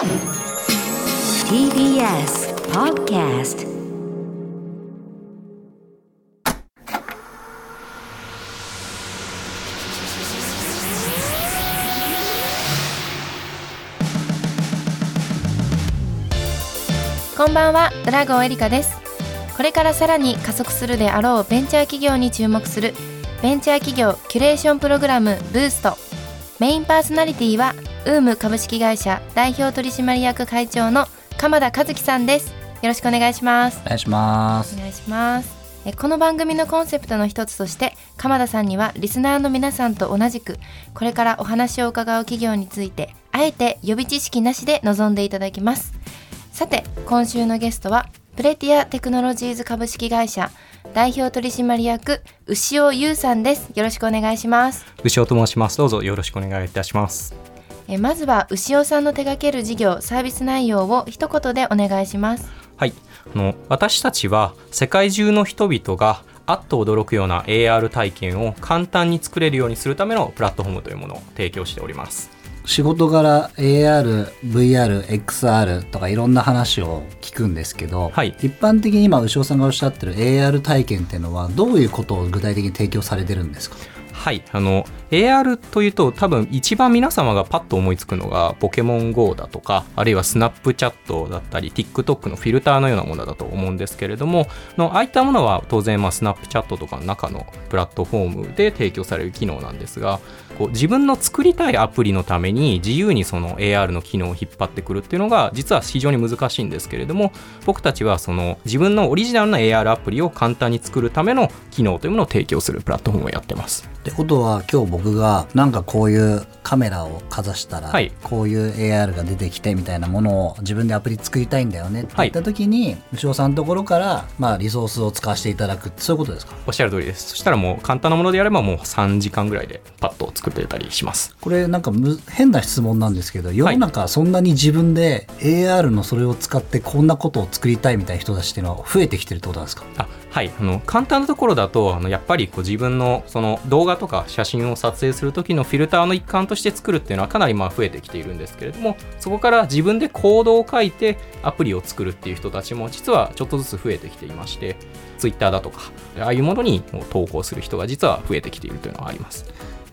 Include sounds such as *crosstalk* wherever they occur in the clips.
TBS Podcast こんばんは、ドラゴンエリカです。これからさらに加速するであろうベンチャー企業に注目するベンチャー企業キュレーションプログラムブースト。メインパーソナリティはウーム株式会社代表取締役会長の鎌田和樹さんです。よろしくお願いします。お願いしますお願いします。えこの番組のコンセプトの一つとして鎌田さんにはリスナーの皆さんと同じくこれからお話を伺う企業についてあえて予備知識なしで臨んでいただきますさて今週のゲストはプレティアテクノロジーズ株式会社代表取締役牛尾優さんですよろしくお願いします牛尾と申しますどうぞよろしくお願いいたしますえまずは牛尾さんの手掛ける事業サービス内容を一言でお願いします。はい。あの私たちは世界中の人々があっと驚くような AR 体験を簡単に作れるようにするためのプラットフォームというものを提供しております。仕事柄 AR、VR、XR とかいろんな話を聞くんですけど、はい。一般的に今牛尾さんがおっしゃってる AR 体験っていうのはどういうことを具体的に提供されてるんですか？はいあの AR というと多分一番皆様がパッと思いつくのがポケモン GO だとかあるいはスナップチャットだったり TikTok のフィルターのようなものだと思うんですけれどものああいったものは当然まあスナップチャットとかの中のプラットフォームで提供される機能なんですがこう自分の作りたいアプリのために自由にその AR の機能を引っ張ってくるっていうのが実は非常に難しいんですけれども僕たちはその自分のオリジナルな AR アプリを簡単に作るための機能というものを提供するプラットフォームをやってます。ってことは今日僕がなんかこういうカメラをかざしたら、はい。こういう AR が出てきてみたいなものを自分でアプリ作りたいんだよねって言った時に、牛尾さんのところから、まあ、リソースを使わせていただくそういうことですか？おっしゃる通りです。そしたらもう簡単なものでやればもう3時間ぐらいでパッと作ってたりします。これなんかむ変な質問なんですけど世の中そんなに自分で AR のそれを使ってこんなことを作りたいみたいな人たちっていうのは増えてきてるってことなんですか？あはい、あの簡単なところだとあのやっぱりこう自分のその動画とか写真を撮影する時のフィルターの一環としてして作るっていうのはかなりまあ増えてきているんですけれどもそこから自分でコードを書いてアプリを作るっていう人たちも実はちょっとずつ増えてきていまして Twitter だとかああいうものに投稿する人が実は増えてきているというのはあります。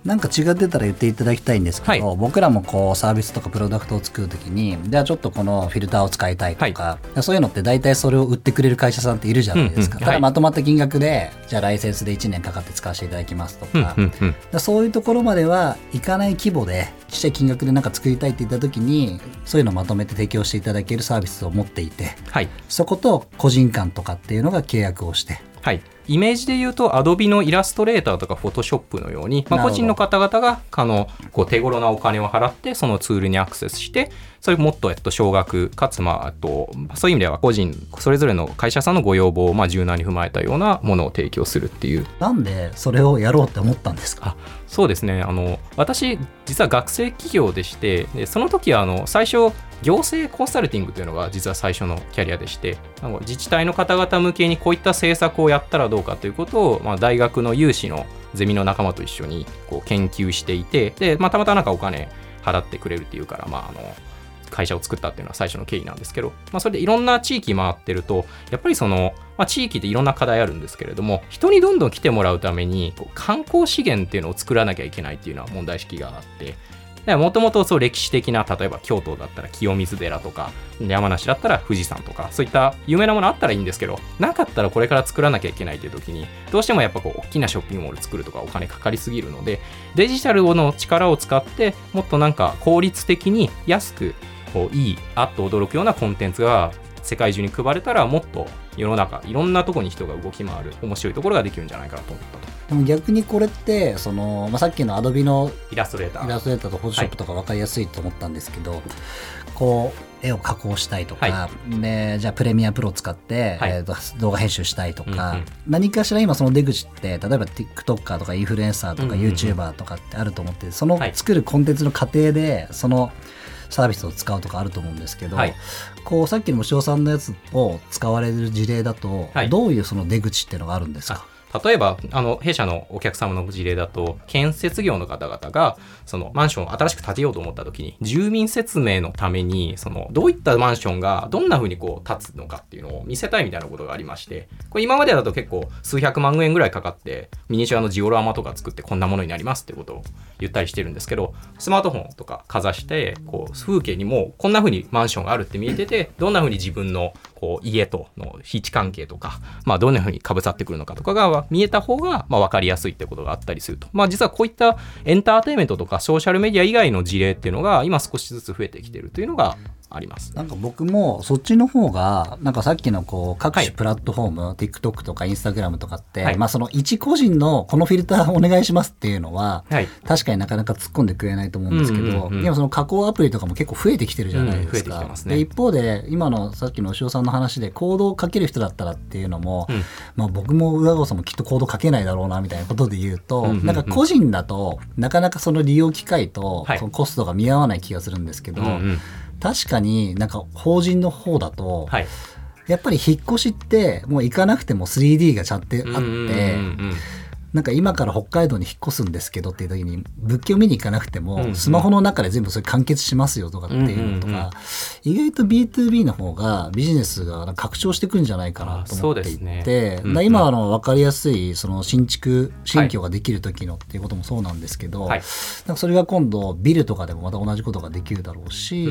なんか違ってたら言っていただきたいんですけど、は僕らもこうサービスとかプロダクトを作るときにじゃあちょっとこのフィルターを使いたいとか、そういうのって大体それを売ってくれる会社さんっているじゃないですか、うんうんただまとまった金額でじゃあライセンスで1年かかって使わせていただきますとうんか、うんうん。だそういうところまではいかない規模でちっちゃい金額でなんか作りたいって言った時にそういうのをまとめて提供していただけるサービスを持っていてはい。そこと個人間とかっていうのが契約をしてはい、イメージで言うと Adobe のイラストレーターとか Photoshop のように、まあ、個人の方々があのこう手頃なお金を払ってそのツールにアクセスしてそれもっと、えっと、少額かつ、まあ、あとそういう意味では個人それぞれの会社さんのご要望をまあ柔軟に踏まえたようなものを提供するっていう。なんでそれをやろうって思ったんですか？あそうですね。あの私実は学生企業でしてでその時はあの最初行政コンサルティングというのが実は最初のキャリアでして自治体の方々向けにこういった政策をやったらどうかということを、まあ、大学の有志のゼミの仲間と一緒にこう研究していてで、まあ、たまたまなんかお金払ってくれるっていうから、まあ、あの会社を作ったっていうのは最初の経緯なんですけど、まあ、それでいろんな地域回ってるとやっぱりその、まあ、地域でいろんな課題あるんですけれども人にどんどん来てもらうために観光資源っていうのを作らなきゃいけないっていうのは問題意識があってもともとそう歴史的な例えば京都だったら清水寺とか山梨だったら富士山とかそういった有名なものあったらいいんですけどなかったらこれから作らなきゃいけないという時にどうしてもやっぱこう大きなショッピングモール作るとかお金かかりすぎるのでデジタルの力を使ってもっとなんか効率的に安くこういいあっと驚くようなコンテンツが世界中に配れたらもっと世の中いろんなとこに人が動き回る面白いところができるんじゃないかなと思ったと。でも逆にこれってその、まあ、さっきのアドビのイラストレーター。イラストレーターとフォトショップとか分かりやすいと思ったんですけど、こう絵を加工したいとか、はでじゃあプレミアプロを使って、はい。えーと動画編集したいとか、うんうん。何かしら今その出口って例えば TikToker とかインフルエンサーとかうんうんうん。YouTuber とかってあると思ってそのはい。作るコンテンツの過程でそのサービスを使うとかあると思うんですけど、はい。こうさっきの虫尾さんのやつを使われる事例だと、はい。どういうその出口っていうのがあるんですか？例えばあの弊社のお客様の事例だと建設業の方々がそのマンションを新しく建てようと思った時に住民説明のためにそのどういったマンションがどんな風にこう建つのかっていうのを見せたいみたいなことがありましてこれ今までだと結構数百万円ぐらいかかってミニチュアのジオラマとか作ってこんなものになりますってことを言ったりしてるんですけどスマートフォンとかかざしてこう風景にもこんな風にマンションがあるって見えててどんな風に自分のこう家との位置関係とか、まあ、どんな風にかぶさってくるのかとかが見えた方がまあ分かりやすいってことがあったりすると、まあ、実はこういったエンターテインメントとかソーシャルメディア以外の事例っていうのが今少しずつ増えてきてるというのがあります。なんか僕もそっちの方がなんかさっきのこう各はい。種プラットフォーム、TikTok とか Instagram とかって、はい。まあその一個人のこのフィルターお願いしますっていうのは、はい。確かになかなか突っ込んでくれないと思うんですけど、でもその加工アプリとかも結構増えてきてるじゃないですか。うんすね。で一方で今のさっきの牛尾さんの話でコードをかける人だったらっていうのも、うん。まあ僕も上郷さんもきっとコードかけないだろうなみたいなことで言うと、なんか個人だとなかなかその利用機会とはい。そのコストが見合わない気がするんですけど、うんうん確かになんか法人の方だと、はい。やっぱり引っ越しってもう行かなくても 3D がちゃってあって、うんうんうんなんか今から北海道に引っ越すんですけどっていう時に物件を見に行かなくても、スマホの中で全部それ完結しますよとかっていうのとか、意外と B2B の方がビジネスが拡張していくんじゃないかなと思っていて、今あの分かりやすいその新築新居ができる時のっていうこともそうなんですけど、はい。なんかそれが今度ビルとかでもまた同じことができるだろうし、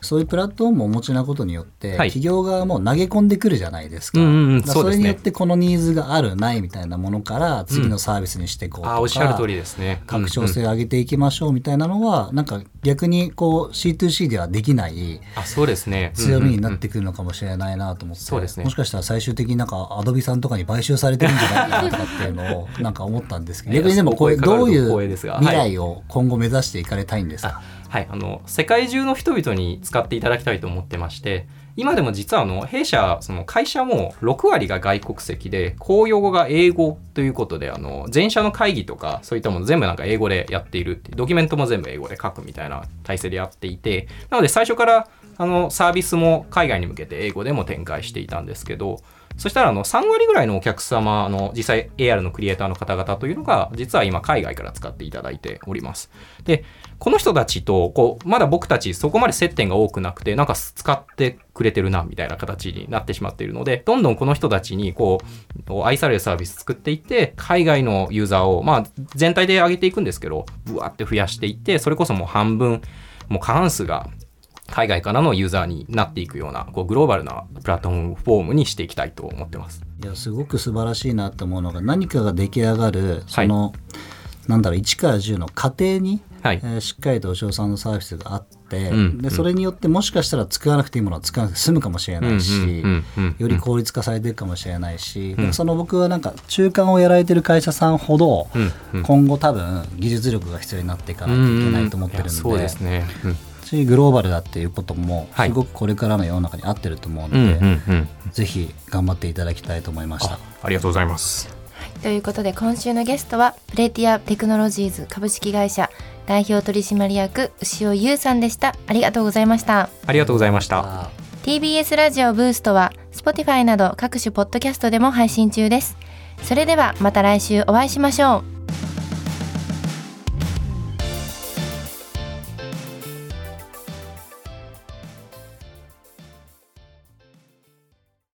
そういうプラットフォームをお持ちなことによって、はい。企業側も投げ込んでくるじゃないですか。それによってこのニーズがあるないみたいなものから次のサービスにしていこうとか、あーおっしゃる通りですね。拡張性を上げていきましょうみたいなのは、なんか逆にこう C2C ではできないあそうですね。強みになっうんてくるのかもしれないなと思って、そうですね。もしかしたら最終的になんかアドビさんとかに買収されてるんじゃないかなとかっていうのを *laughs* なんか思ったんですけど逆にでもこれどういう未来を今後目指していかれたいんですか、はい、あの世界中の人々に使っていただきたいと思ってまして今でも実はあの弊社その会社も6割が外国籍で公用語が英語ということであの全社の会議とかそういったもの全部なんか英語でやっている。ってドキュメントも全部英語で書くみたいな体制でやっていてなので最初からあのサービスも海外に向けて英語でも展開していたんですけどそしたらあの3割ぐらいのお客様の実際 AR のクリエイターの方々というのが実は今海外から使っていただいております。でこの人たちとこうまだ僕たちそこまで接点が多くなくてなんか使ってくれてるなみたいな形になってしまっているのでどんどんこの人たちにこう愛されるサービス作っていって海外のユーザーをまあ全体で上げていくんですけどぶわって増やしていってそれこそもう半分もう過半数が海外からのユーザーになっていくようなこうグローバルなプラットフォームにしていきたいと思ってます。いやすごく素晴らしいなと思うのが何かが出来上がるその、なんだろう1から10の過程に、はい。えーしっかりとお嬢さんのサービスがあって、うんでそれによってもしかしたら使わなくていいものは使わなくて済むかもしれないし、うんうんうんうん。より効率化されていくかもしれないし、その僕はなんか中間をやられてる会社さんほど、うんうん。今後多分技術力が必要になっていかないといけないと思ってるんで、そうですね。うんしグローバルだっていうこともはいすごくこれからの世の中に合ってると思うので、うんうんうん。ぜひ頑張っていただきたいと思いましたあ。ありがとうございます。ということで今週のゲストはプレティアテクノロジーズ株式会社代表取締役牛尾優さんでしたありがとうございましたありがとうございました。あ TBS ラジオブーストは Spotify など各種ポッドキャストでも配信中ですそれではまた来週お会いしましょう